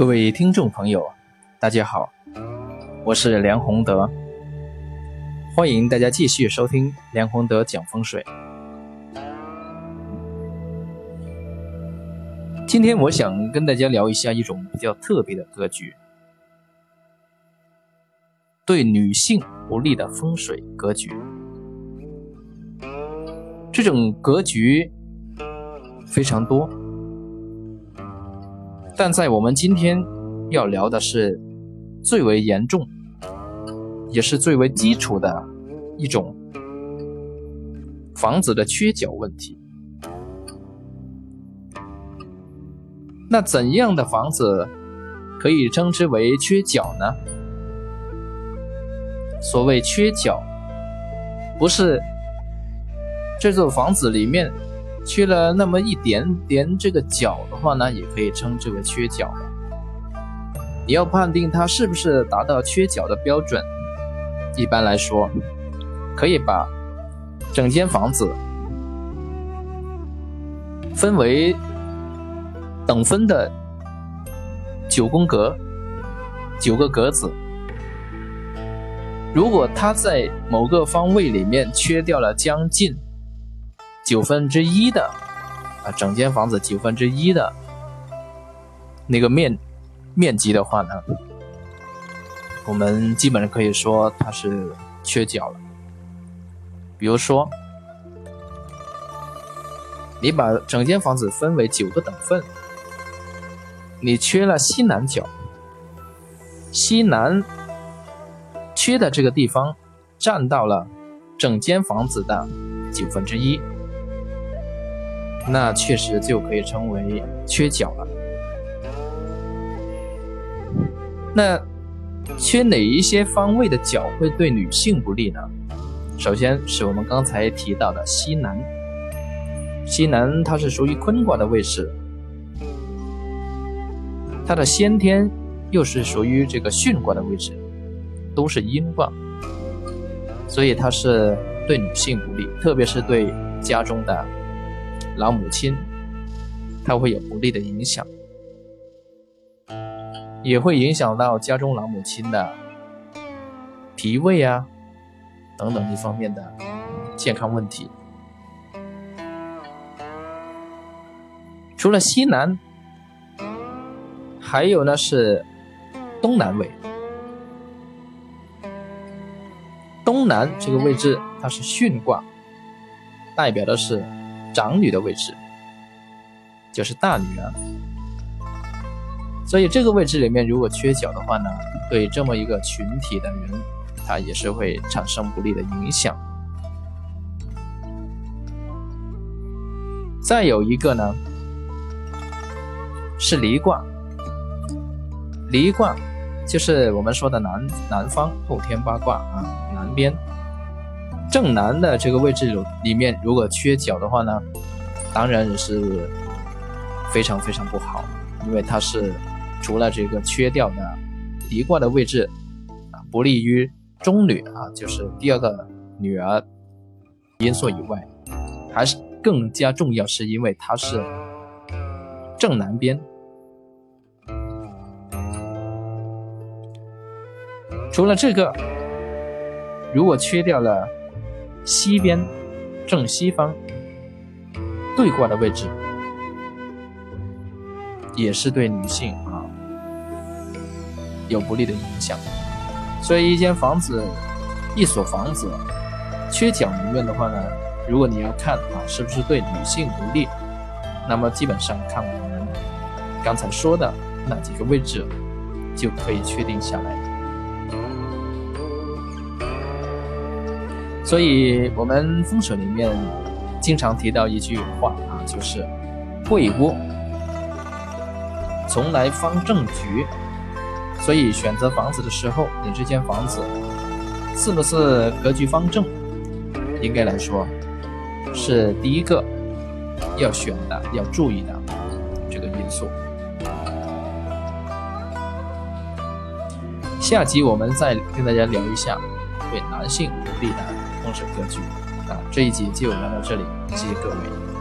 各位听众朋友，大家好，我是梁宏德，欢迎大家继续收听梁宏德讲风水。今天我想跟大家聊一下一种比较特别的格局，对女性不利的风水格局。这种格局非常多。但在我们今天要聊的是最为严重，也是最为基础的一种房子的缺角问题。那怎样的房子可以称之为缺角呢？所谓缺角，不是这座房子里面。缺了那么一点点这个角的话呢，也可以称之为缺角。你要判定它是不是达到缺角的标准，一般来说，可以把整间房子分为等分的九宫格，九个格子。如果它在某个方位里面缺掉了将近。九分之一的啊，整间房子九分之一的那个面面积的话呢，我们基本上可以说它是缺角了。比如说，你把整间房子分为九个等份，你缺了西南角，西南缺的这个地方占到了整间房子的九分之一。那确实就可以称为缺角了。那缺哪一些方位的角会对女性不利呢？首先是我们刚才提到的西南，西南它是属于坤卦的位置，它的先天又是属于这个巽卦的位置，都是阴卦，所以它是对女性不利，特别是对家中的。老母亲，他会有不利的影响，也会影响到家中老母亲的脾胃啊等等一方面的健康问题。除了西南，还有呢是东南位。东南这个位置它是巽卦，代表的是。长女的位置就是大女儿，所以这个位置里面如果缺角的话呢，对这么一个群体的人，他也是会产生不利的影响。再有一个呢，是离卦，离卦就是我们说的南南方后天八卦啊，南边。正南的这个位置里里面，如果缺角的话呢，当然也是非常非常不好，因为它是除了这个缺掉的离卦的位置啊，不利于中女啊，就是第二个女儿因素以外，还是更加重要，是因为它是正南边。除了这个，如果缺掉了。西边正西方对卦的位置，也是对女性啊有不利的影响。所以，一间房子、一所房子缺角里面的话呢，如果你要看啊是不是对女性不利，那么基本上看我们刚才说的那几个位置就可以确定下来。所以，我们风水里面经常提到一句话啊，就是“贵屋从来方正局”。所以，选择房子的时候，你这间房子是不是格局方正？应该来说，是第一个要选的、要注意的这个因素。下集我们再跟大家聊一下对男性不利的。风水格局啊，这一集就聊到这里，谢谢各位。